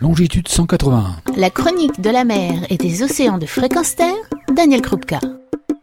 longitude 181. La chronique de la mer et des océans de fréquence terre, Daniel Krupka.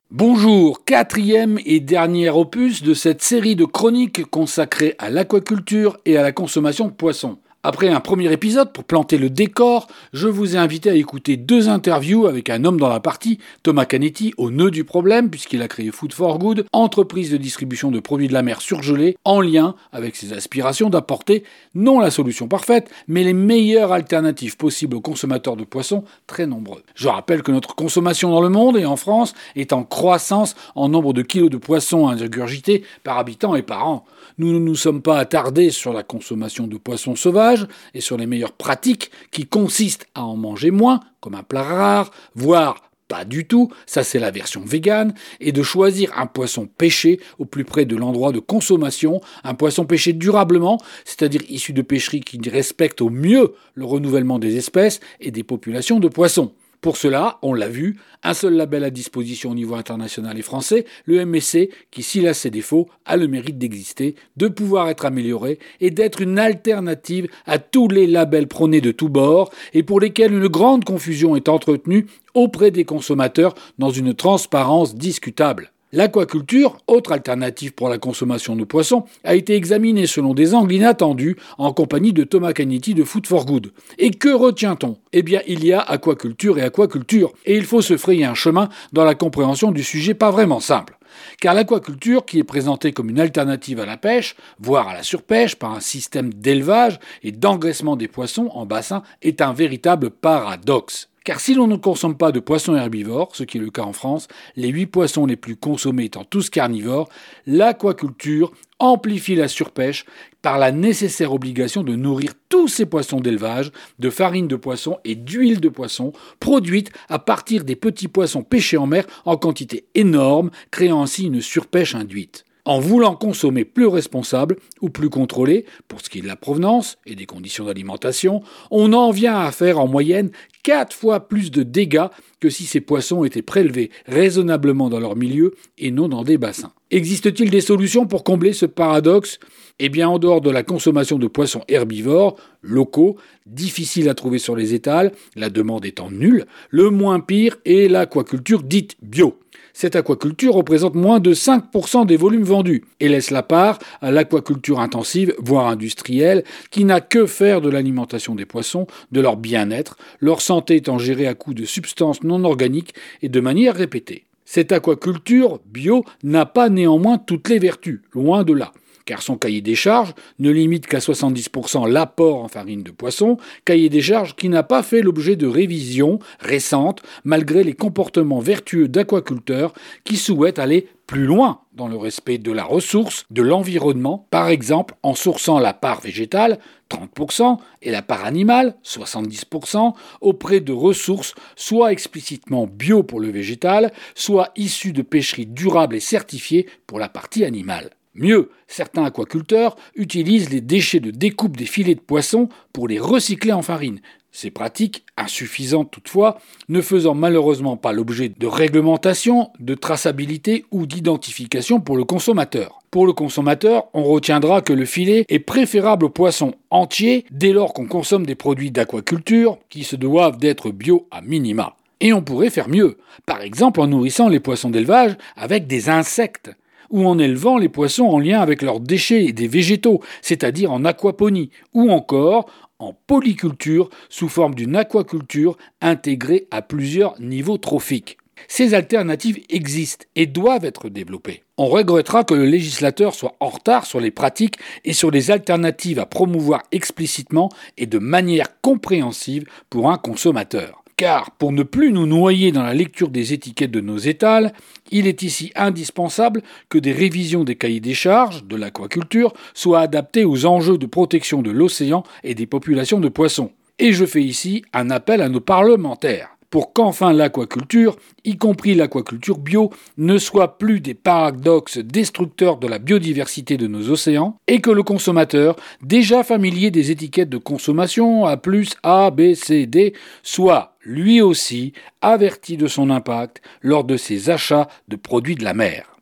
Bonjour, quatrième et dernier opus de cette série de chroniques consacrées à l'aquaculture et à la consommation de poissons. Après un premier épisode pour planter le décor, je vous ai invité à écouter deux interviews avec un homme dans la partie, Thomas Canetti, au nœud du problème, puisqu'il a créé Food for Good, entreprise de distribution de produits de la mer surgelés, en lien avec ses aspirations d'apporter non la solution parfaite, mais les meilleures alternatives possibles aux consommateurs de poissons très nombreux. Je rappelle que notre consommation dans le monde et en France est en croissance en nombre de kilos de poissons ingurgités par habitant et par an. Nous ne nous sommes pas attardés sur la consommation de poissons sauvages et sur les meilleures pratiques qui consistent à en manger moins, comme un plat rare, voire pas du tout, ça c'est la version végane, et de choisir un poisson pêché au plus près de l'endroit de consommation, un poisson pêché durablement, c'est-à-dire issu de pêcheries qui respectent au mieux le renouvellement des espèces et des populations de poissons. Pour cela, on l'a vu, un seul label à disposition au niveau international et français, le MSC, qui s'il a ses défauts, a le mérite d'exister, de pouvoir être amélioré et d'être une alternative à tous les labels prônés de tous bords et pour lesquels une grande confusion est entretenue auprès des consommateurs dans une transparence discutable. L'aquaculture, autre alternative pour la consommation de poissons, a été examinée selon des angles inattendus en compagnie de Thomas Canetti de Food for Good. Et que retient-on? Eh bien, il y a aquaculture et aquaculture, et il faut se frayer un chemin dans la compréhension du sujet pas vraiment simple. Car l'aquaculture, qui est présentée comme une alternative à la pêche, voire à la surpêche par un système d'élevage et d'engraissement des poissons en bassin, est un véritable paradoxe. Car si l'on ne consomme pas de poissons herbivores, ce qui est le cas en France, les 8 poissons les plus consommés étant tous carnivores, l'aquaculture amplifie la surpêche par la nécessaire obligation de nourrir tous ces poissons d'élevage de farine de poisson et d'huile de poisson produite à partir des petits poissons pêchés en mer en quantité énorme, créant ainsi une surpêche induite. En voulant consommer plus responsable ou plus contrôlé, pour ce qui est de la provenance et des conditions d'alimentation, on en vient à faire en moyenne 4 fois plus de dégâts que si ces poissons étaient prélevés raisonnablement dans leur milieu et non dans des bassins. Existe-t-il des solutions pour combler ce paradoxe? Eh bien, en dehors de la consommation de poissons herbivores, locaux, difficiles à trouver sur les étals, la demande étant nulle, le moins pire est l'aquaculture dite bio cette aquaculture représente moins de 5% des volumes vendus et laisse la part à l'aquaculture intensive, voire industrielle, qui n'a que faire de l'alimentation des poissons, de leur bien-être, leur santé étant gérée à coup de substances non organiques et de manière répétée. Cette aquaculture bio n'a pas néanmoins toutes les vertus, loin de là car son cahier des charges ne limite qu'à 70% l'apport en farine de poisson, cahier des charges qui n'a pas fait l'objet de révisions récentes malgré les comportements vertueux d'aquaculteurs qui souhaitent aller plus loin dans le respect de la ressource, de l'environnement, par exemple en sourçant la part végétale, 30%, et la part animale, 70%, auprès de ressources soit explicitement bio pour le végétal, soit issues de pêcheries durables et certifiées pour la partie animale. Mieux, certains aquaculteurs utilisent les déchets de découpe des filets de poisson pour les recycler en farine. Ces pratiques, insuffisantes toutefois, ne faisant malheureusement pas l'objet de réglementation, de traçabilité ou d'identification pour le consommateur. Pour le consommateur, on retiendra que le filet est préférable au poisson entier dès lors qu'on consomme des produits d'aquaculture qui se doivent d'être bio à minima. Et on pourrait faire mieux, par exemple en nourrissant les poissons d'élevage avec des insectes ou en élevant les poissons en lien avec leurs déchets et des végétaux, c'est-à-dire en aquaponie, ou encore en polyculture sous forme d'une aquaculture intégrée à plusieurs niveaux trophiques. Ces alternatives existent et doivent être développées. On regrettera que le législateur soit en retard sur les pratiques et sur les alternatives à promouvoir explicitement et de manière compréhensive pour un consommateur car pour ne plus nous noyer dans la lecture des étiquettes de nos étals, il est ici indispensable que des révisions des cahiers des charges de l'aquaculture soient adaptées aux enjeux de protection de l'océan et des populations de poissons. Et je fais ici un appel à nos parlementaires pour qu'enfin l'aquaculture, y compris l'aquaculture bio, ne soit plus des paradoxes destructeurs de la biodiversité de nos océans, et que le consommateur, déjà familier des étiquettes de consommation A, A, B, C, D, soit lui aussi averti de son impact lors de ses achats de produits de la mer.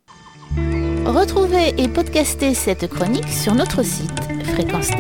Retrouvez et podcastez cette chronique sur notre site fréquence